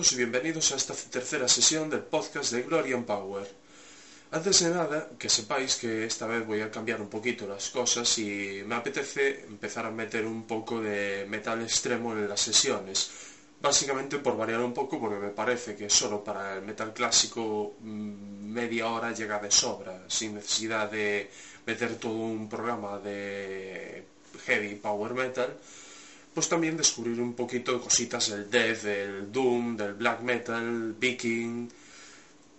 Y bienvenidos a esta tercera sesión del podcast de Glory Power. Antes de nada, que sepáis que esta vez voy a cambiar un poquito las cosas y me apetece empezar a meter un poco de metal extremo en las sesiones. Básicamente por variar un poco, porque me parece que solo para el metal clásico mm, media hora llega de sobra, sin necesidad de meter todo un programa de heavy power metal pues también descubrir un poquito cositas del death, del doom, del black metal, viking,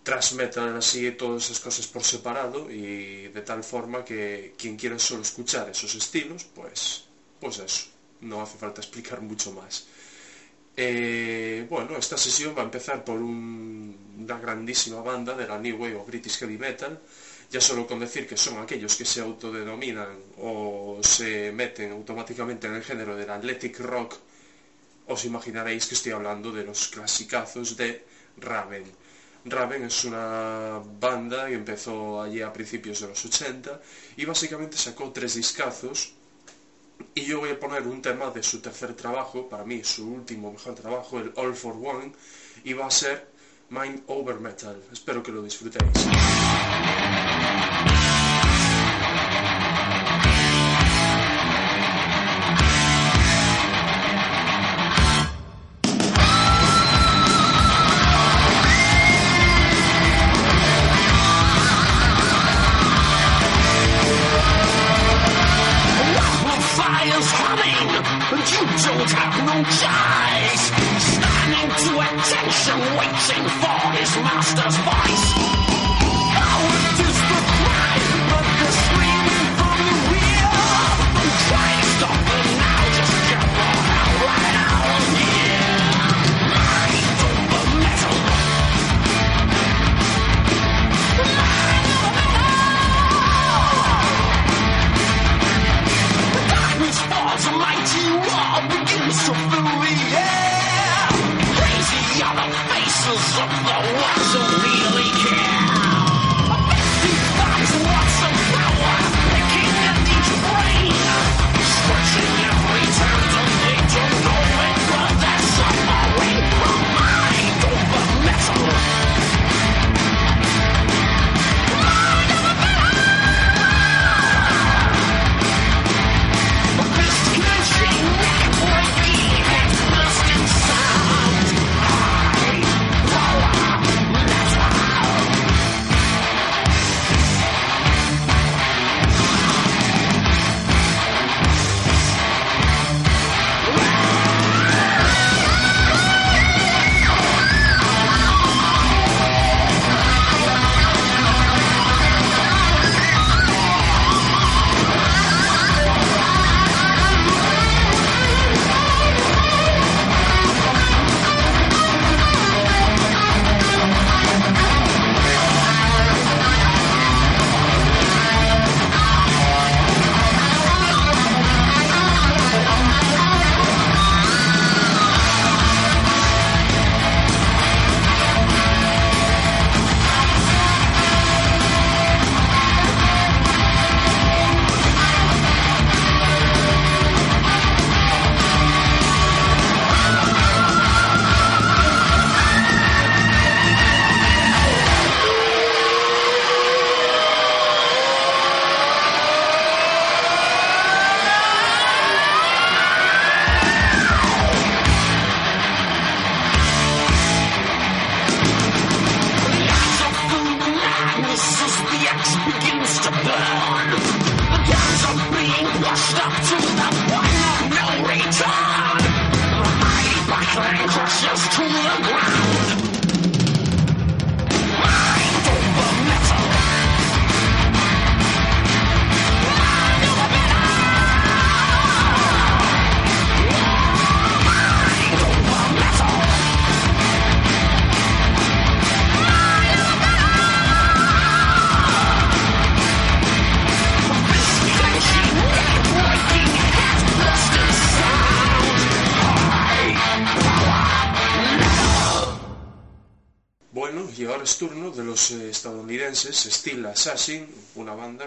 thrash metal, así, todas esas cosas por separado y de tal forma que quien quiera solo escuchar esos estilos, pues, pues eso, no hace falta explicar mucho más. Eh, bueno, esta sesión va a empezar por un- una grandísima banda de la New Wave o British Heavy Metal, ya solo con decir que son aquellos que se autodenominan o se meten automáticamente en el género del athletic rock, os imaginaréis que estoy hablando de los clasicazos de Raven. Raven es una banda que empezó allí a principios de los 80 y básicamente sacó tres discazos y yo voy a poner un tema de su tercer trabajo, para mí su último mejor trabajo, el All for One, y va a ser Mind Over Metal. Espero que lo disfrutéis.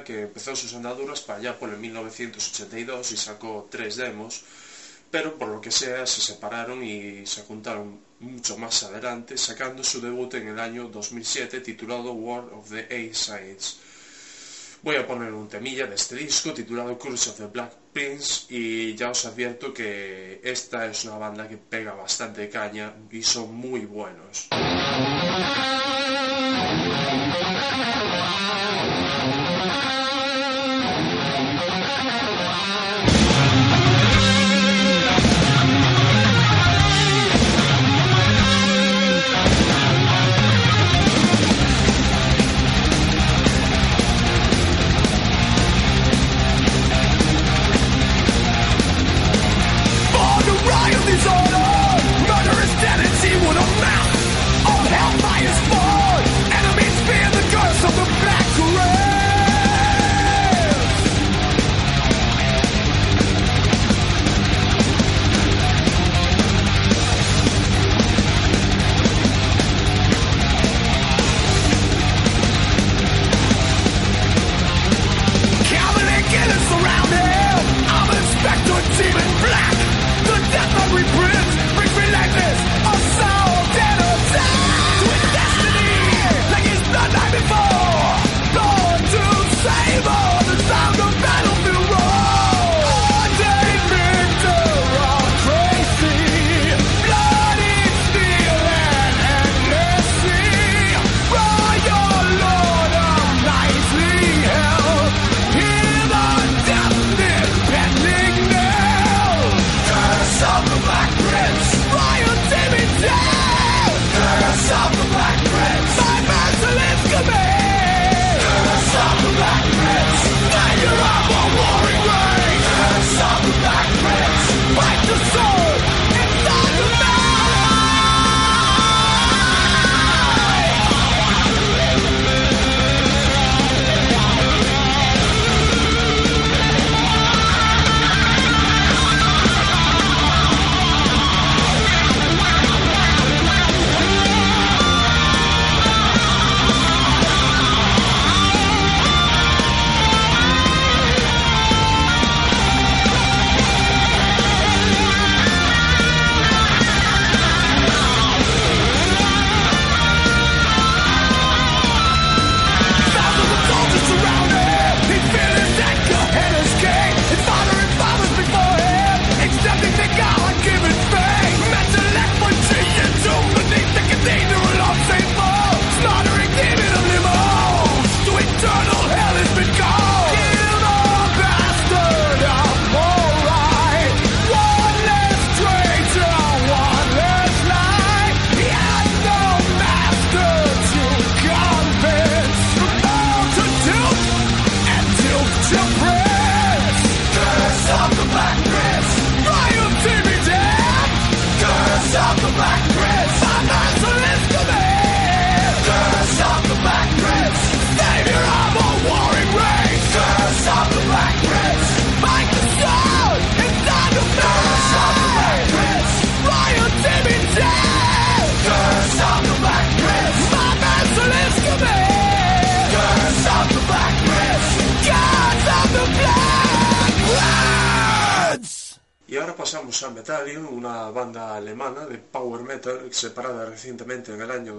que empezó sus andaduras para allá por el 1982 y sacó tres demos, pero por lo que sea se separaron y se juntaron mucho más adelante, sacando su debut en el año 2007 titulado War of the A-Sides. Voy a poner un temilla de este disco titulado Curse of the Black Prince y ya os advierto que esta es una banda que pega bastante caña y son muy buenos.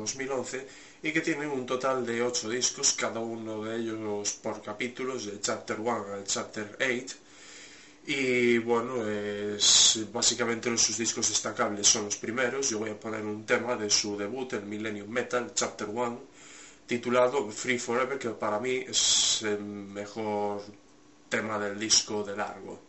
2011 y que tienen un total de 8 discos, cada uno de ellos por capítulos, de Chapter 1 al Chapter 8. Y bueno, es, básicamente los, sus discos destacables son los primeros. Yo voy a poner un tema de su debut, el Millennium Metal, Chapter 1, titulado Free Forever, que para mí es el mejor tema del disco de largo.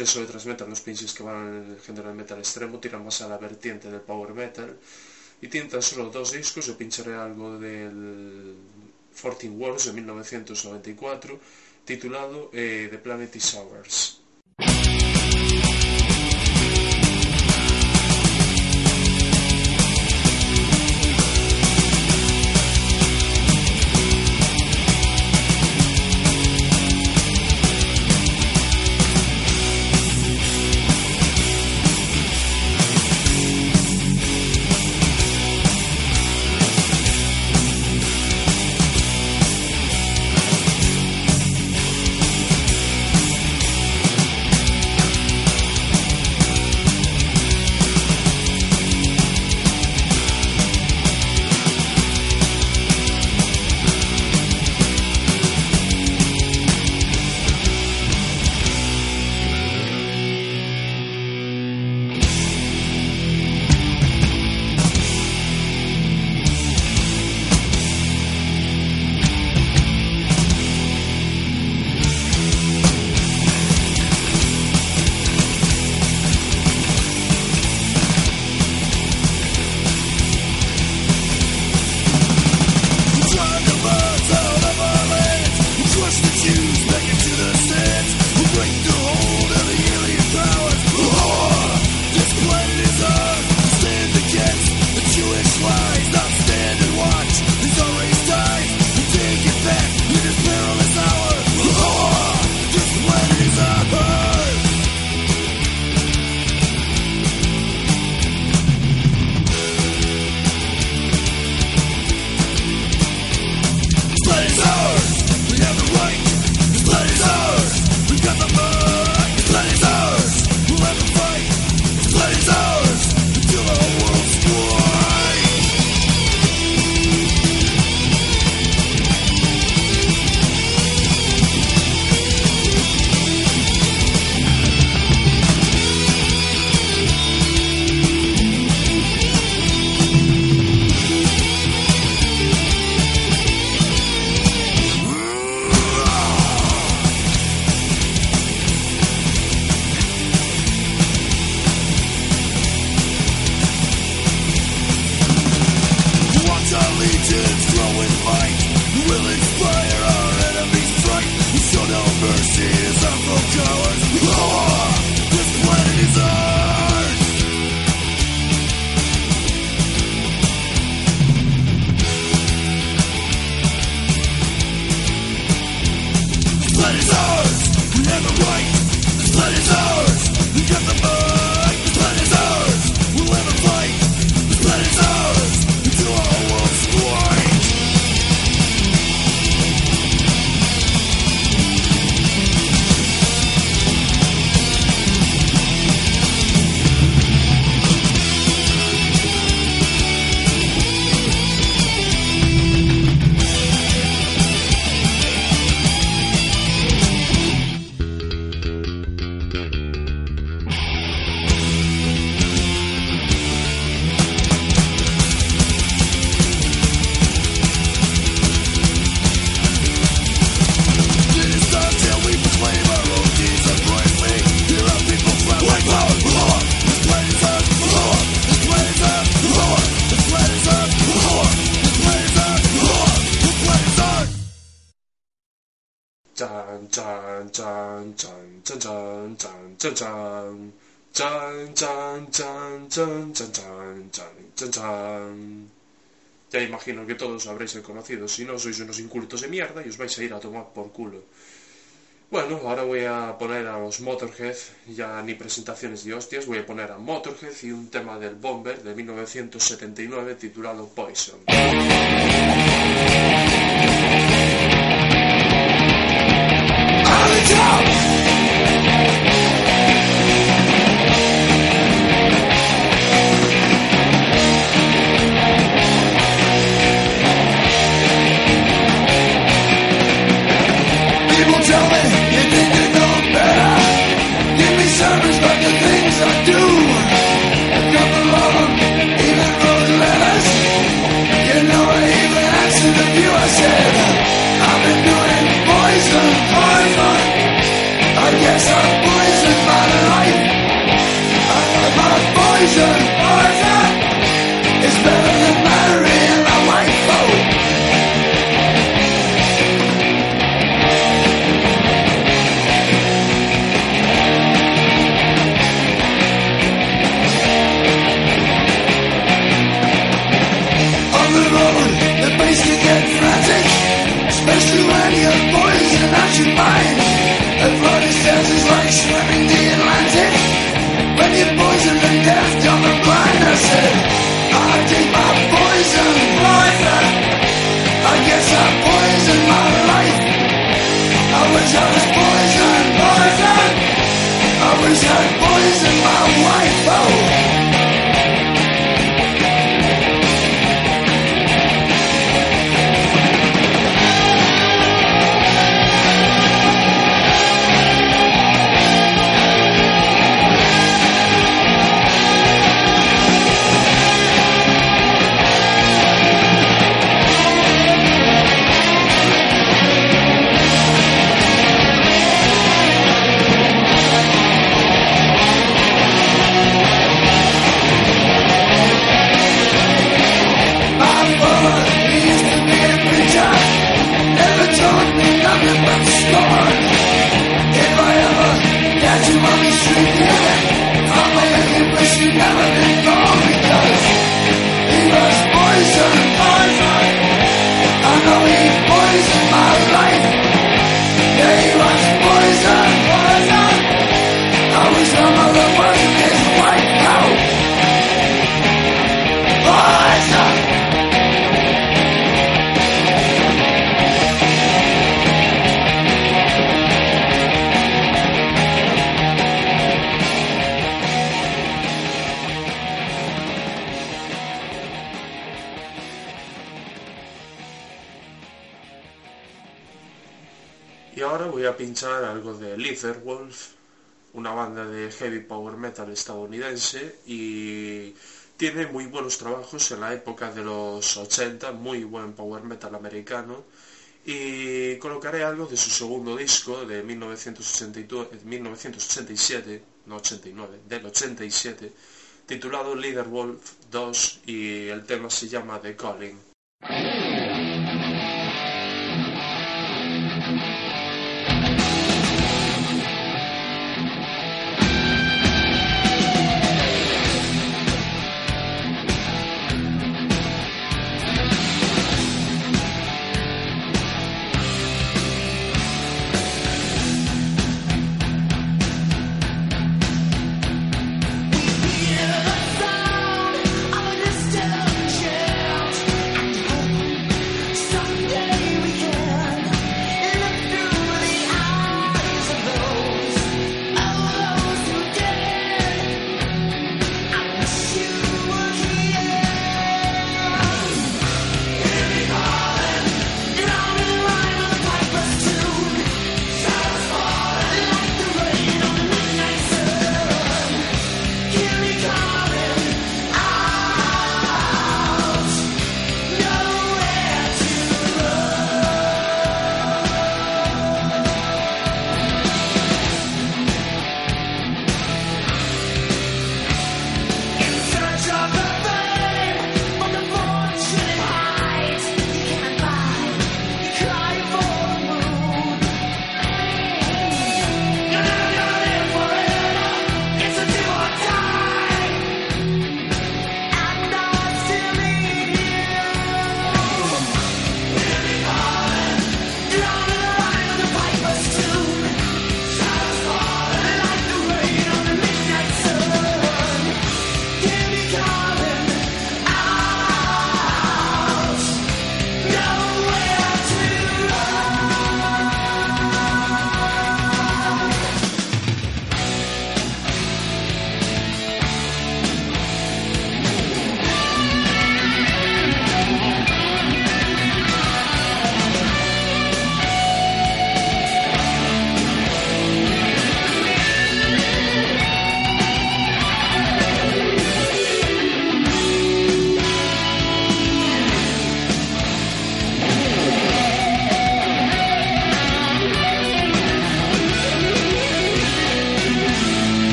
proceso de thrash metal nos pinches que van el género de metal extremo tiran más a la vertiente del power metal y tienen tan solo dos discos, yo pincharé algo del 14 Wars de 1994 titulado eh, The Planet is Ours. chan, Ya imagino que todos habréis conocido, si no sois unos incultos de mierda y os vais a ir a tomar por culo. Bueno, ahora voy a poner a los Motorhead, ya ni presentaciones de hostias, voy a poner a Motorhead y un tema del Bomber de 1979 titulado Poison. nation. americano, y colocaré algo de su segundo disco de 1982, 1987, no 89, del 87, titulado Leader Wolf 2 y el tema se llama The Calling.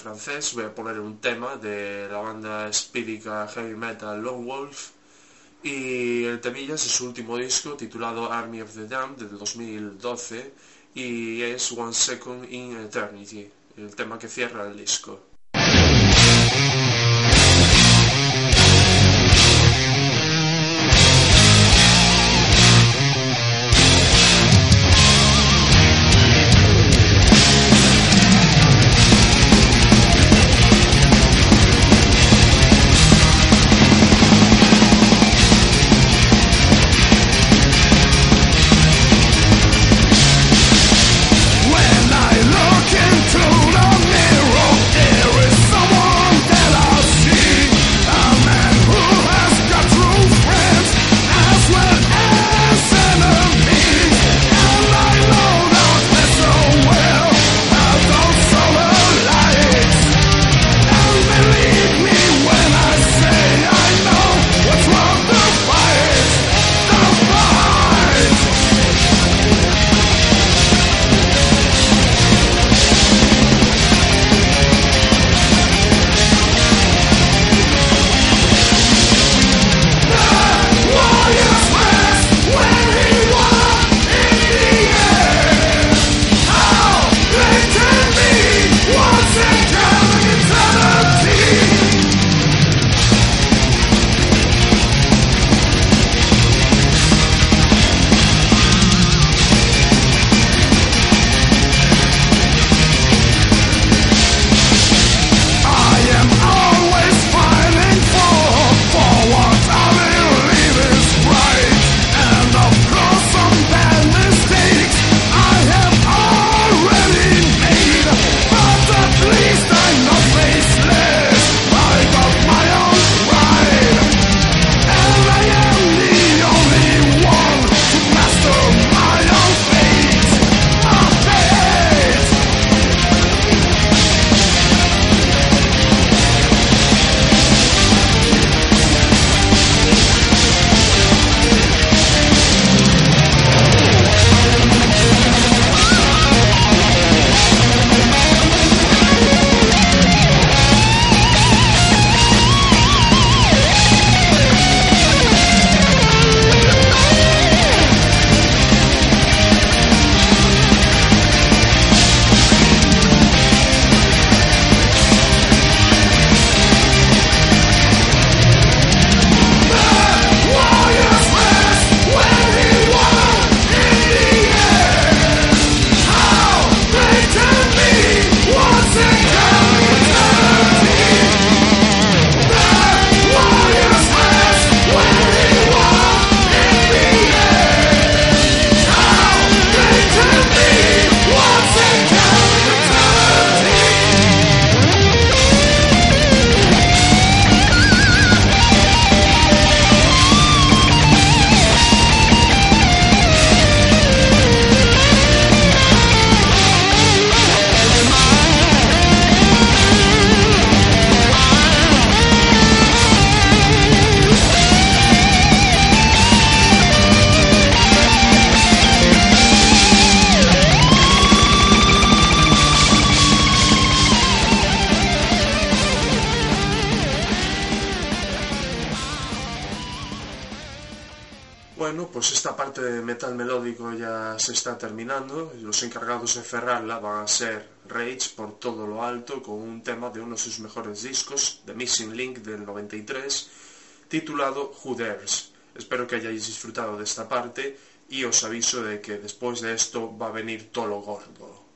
Francés. Voy a poner un tema de la banda espírica heavy metal Lone Wolf. Y el temilla es su último disco titulado Army of the Damned de 2012 y es One Second in Eternity, el tema que cierra el disco. Con un tema de uno de sus mejores discos, The Missing Link del 93, titulado Who Dares. Espero que hayáis disfrutado de esta parte y os aviso de que después de esto va a venir todo lo gordo.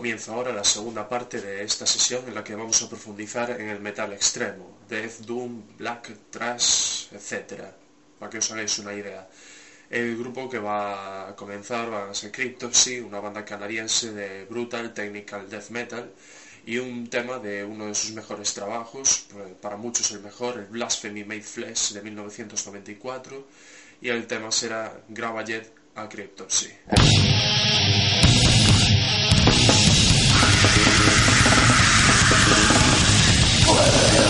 Dar comienzo ahora la segunda parte de esta sesión en la que vamos a profundizar en el metal extremo, Death, Doom, Black, Trash, etc. Para que os hagáis una idea. El grupo que va a comenzar va a ser Cryptopsy, una banda canadiense de brutal technical death metal y un tema de uno de sus mejores trabajos, para muchos el mejor, el Blasphemy Made Flesh de 1994 y el tema será Gravajet a Cryptopsy. Yeah.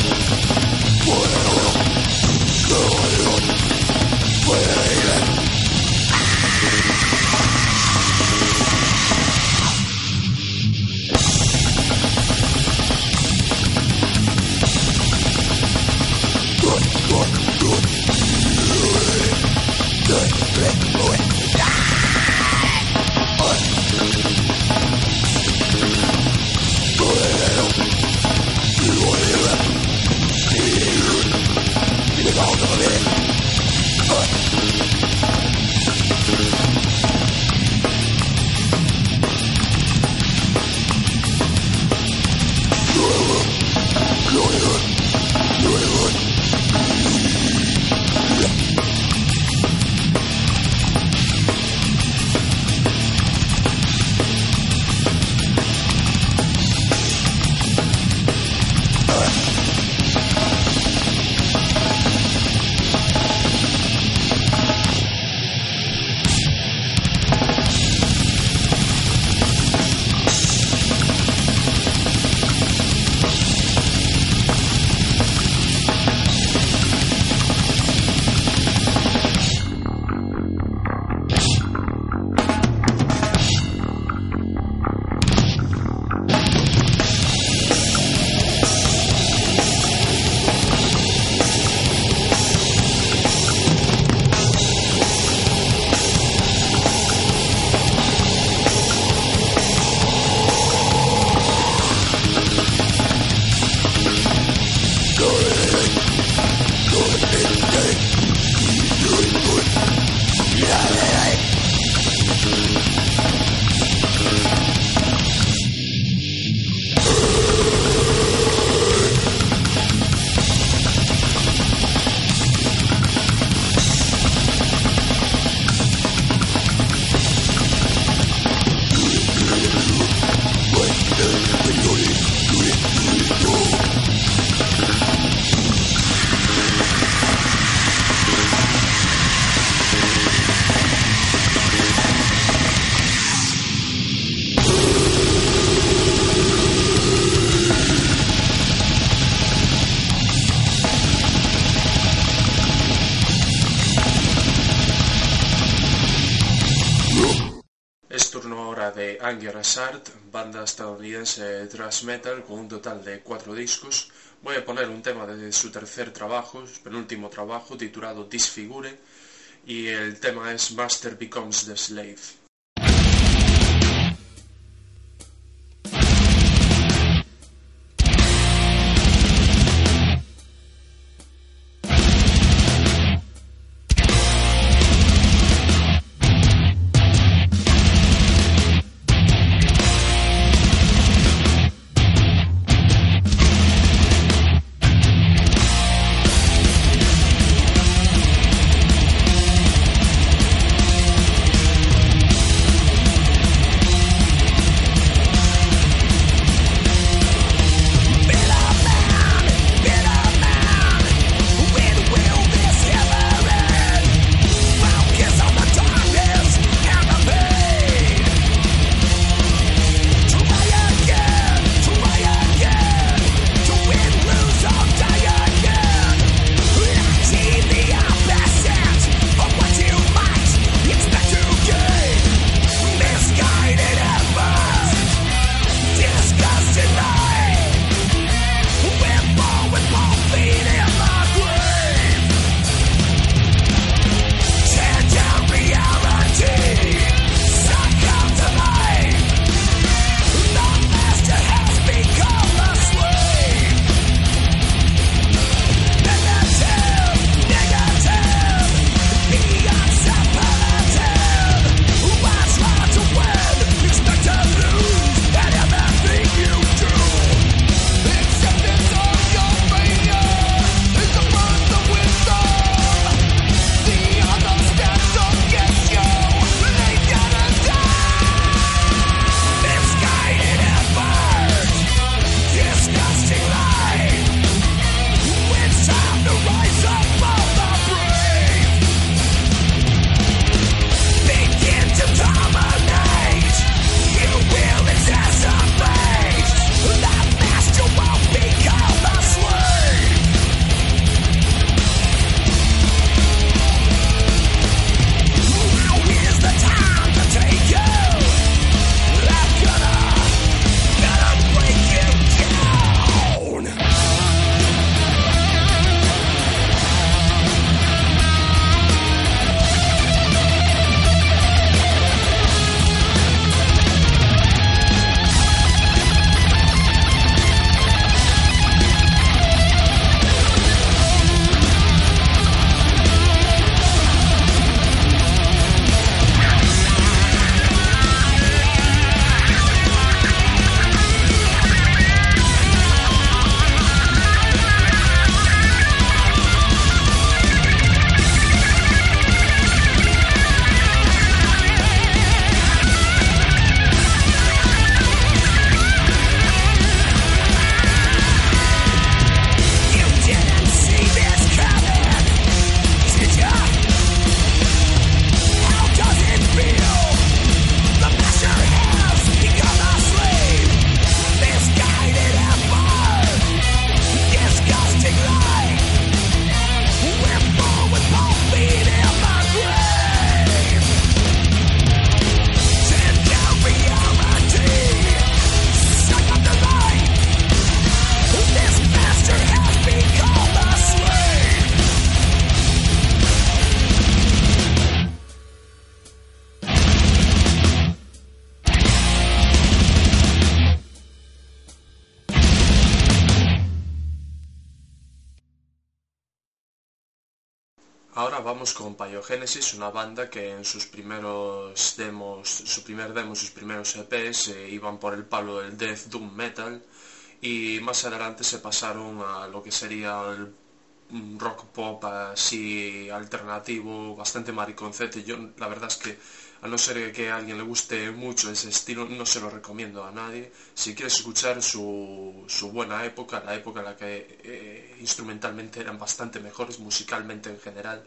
Anger Asart, banda estadounidense de thrash metal con un total de cuatro discos. Voy a poner un tema de su tercer trabajo, su penúltimo trabajo, titulado Disfigure, y el tema es Master Becomes the Slave. Vamos con Pyogenesis, una banda que en sus primeros demos, su primer demo, sus primeros EPs eh, iban por el palo del death doom metal y más adelante se pasaron a lo que sería el rock pop así alternativo, bastante mariconcete. Yo la verdad es que a no ser que a alguien le guste mucho ese estilo, no se lo recomiendo a nadie. Si quieres escuchar su, su buena época, la época en la que eh, instrumentalmente eran bastante mejores, musicalmente en general,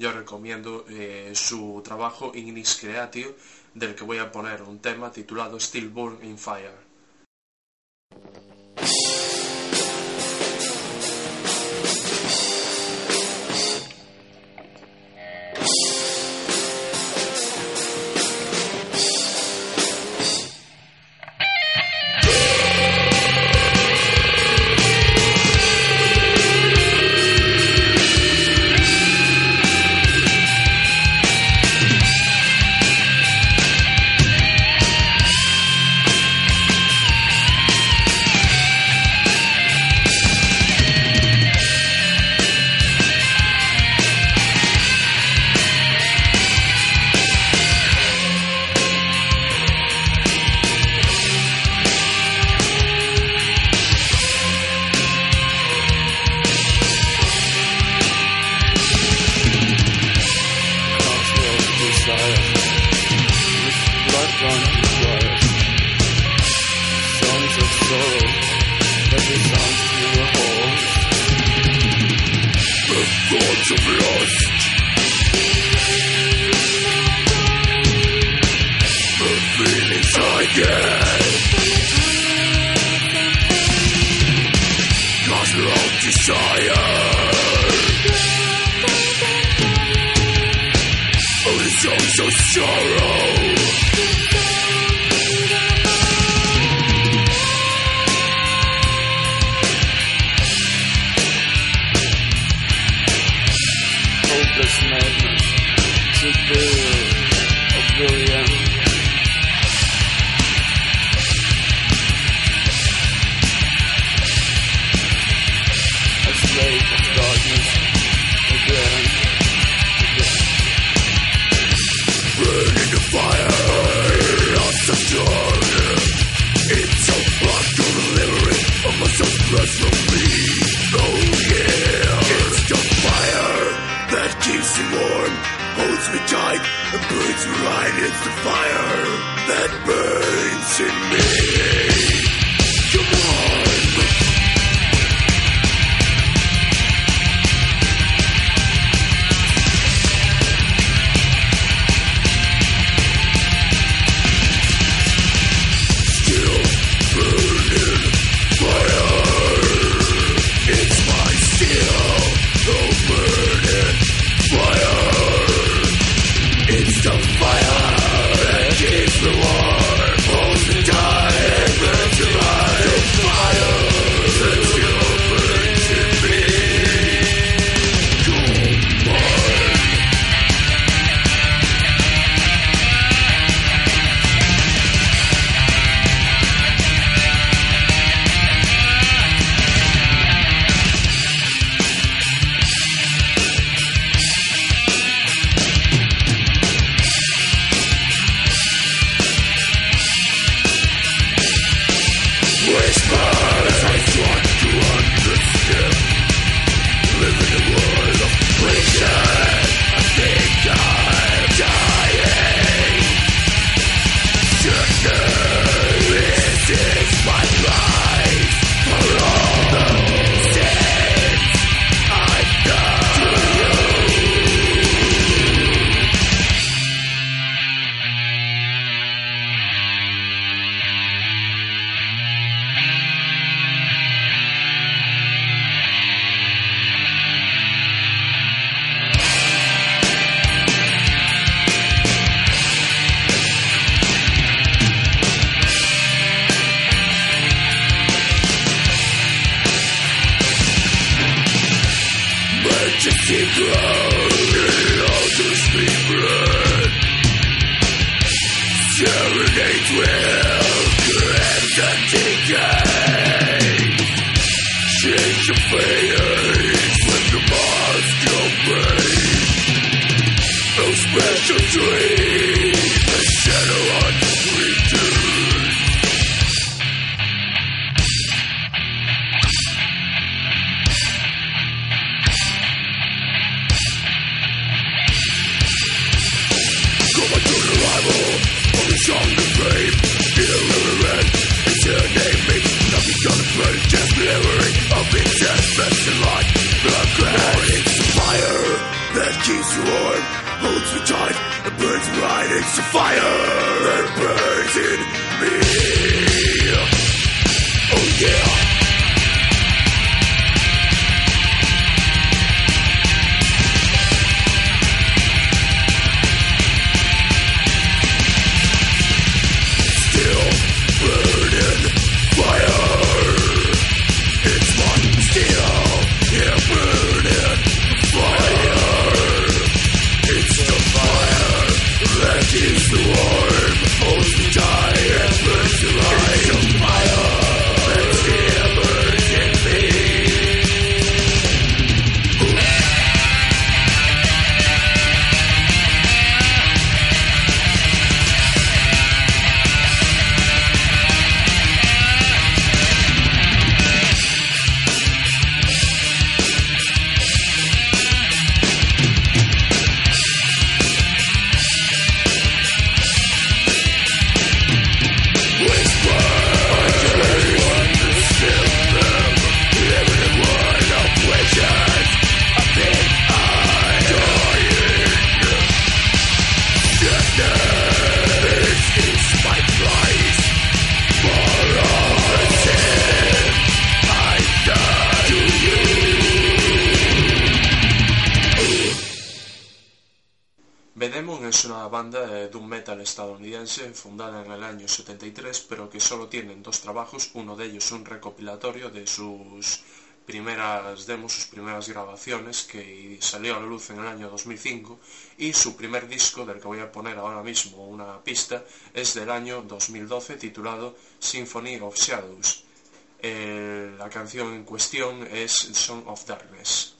yo recomiendo eh, su trabajo Ignis Creatio, del que voy a poner un tema titulado Stillborn in Fire. It's a fire. pero que solo tienen dos trabajos, uno de ellos un recopilatorio de sus primeras demos, sus primeras grabaciones, que salió a la luz en el año 2005, y su primer disco, del que voy a poner ahora mismo una pista, es del año 2012, titulado Symphony of Shadows. Eh, la canción en cuestión es Song of Darkness.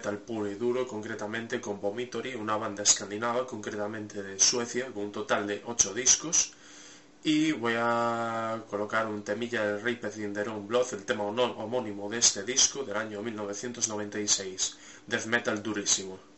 Metal puro y duro, concretamente con Vomitory, una banda escandinava, concretamente de Suecia, con un total de 8 discos. Y voy a colocar un temilla de Raped in Blood, el tema homónimo de este disco del año 1996, death metal durísimo.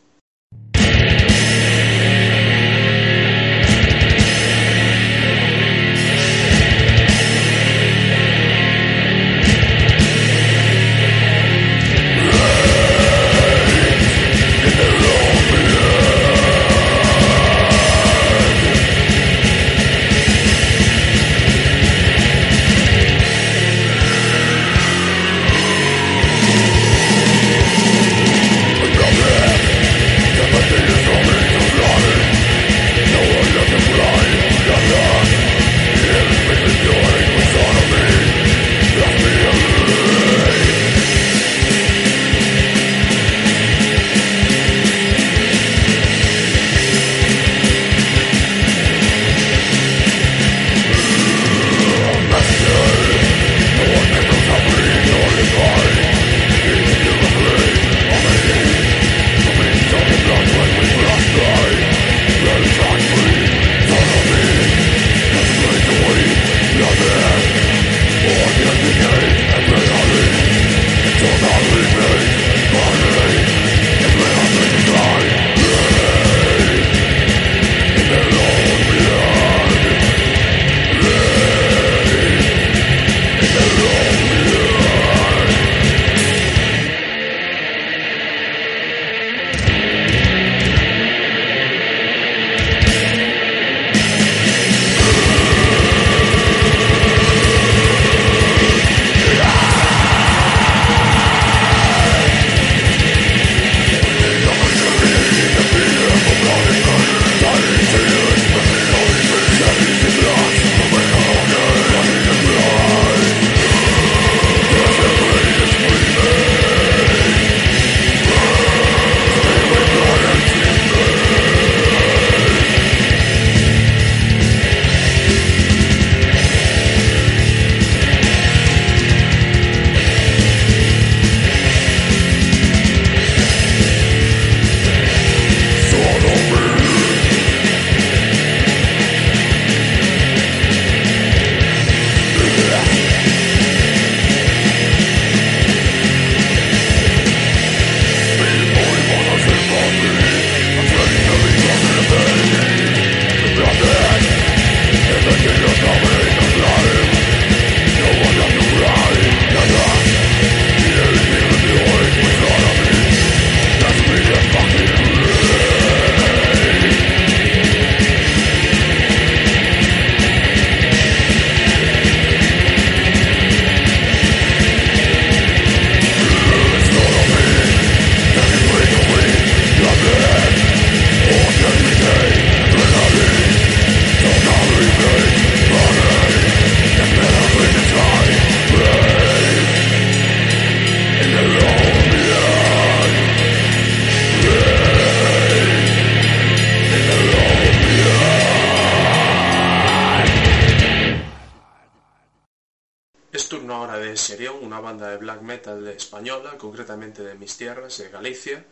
Tierras, de Galicia,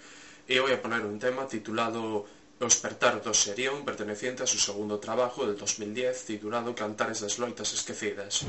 y voy a poner un tema titulado O Espertar do Serión, perteneciente a su segundo trabajo del 2010, titulado Cantares das loitas esquecidas.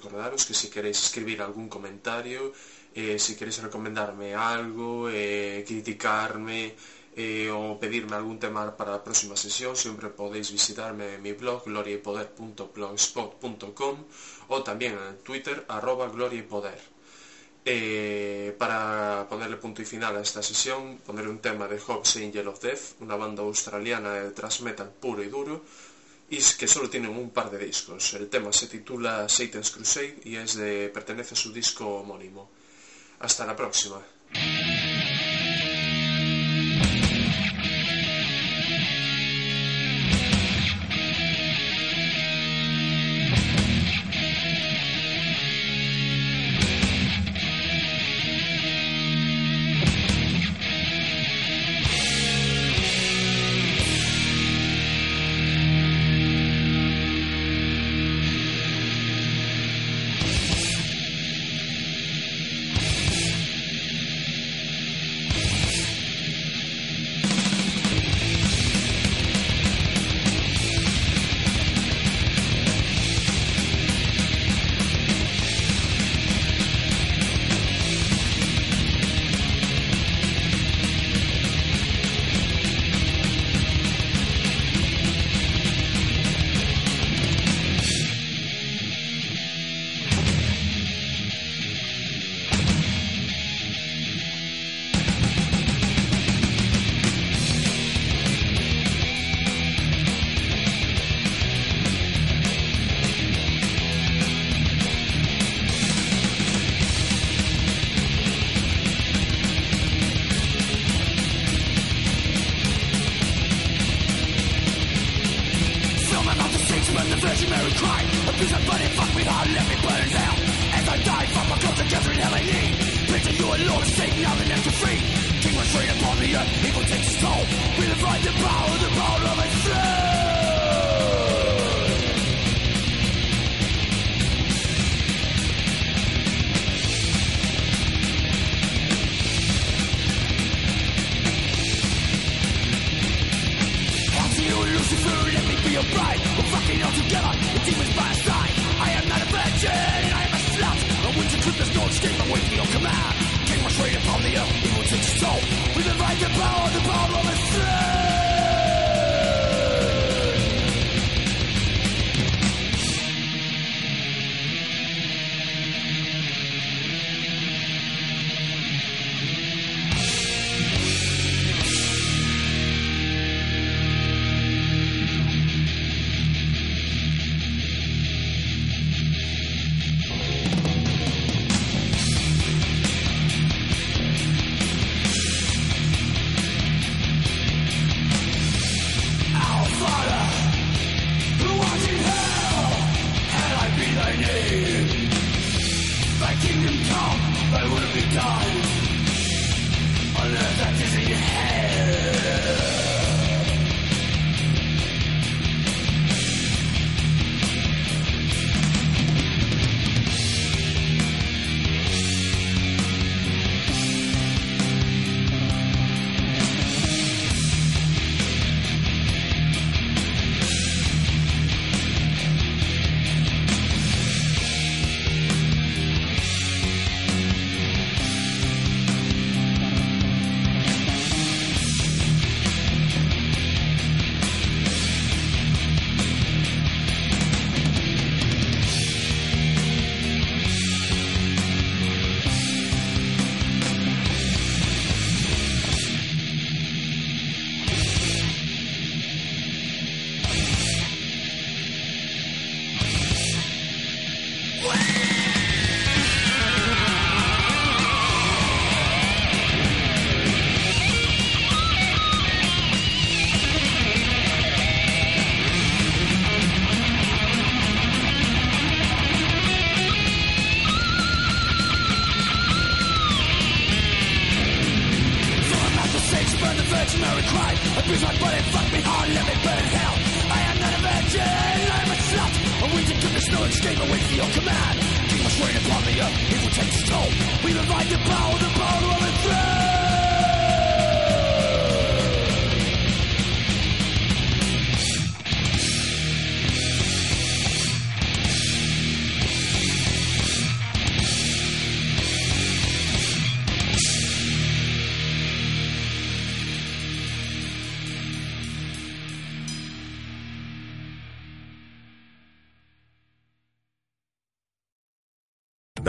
recordaros que si queréis escribir algún comentario, eh, si queréis recomendarme algo, eh, criticarme eh, o pedirme algún tema para la próxima sesión, siempre podéis visitarme en mi blog gloriaypoder.blogspot.com o también en Twitter arroba gloriaypoder. Eh, para ponerle punto y final a esta sesión, pondré un tema de Hobbs e Angel of Death, una banda australiana de thrash metal puro y duro, y que solo tienen un par de discos. El tema se titula Satan's Crusade y es de, pertenece a su disco homónimo. Hasta la próxima.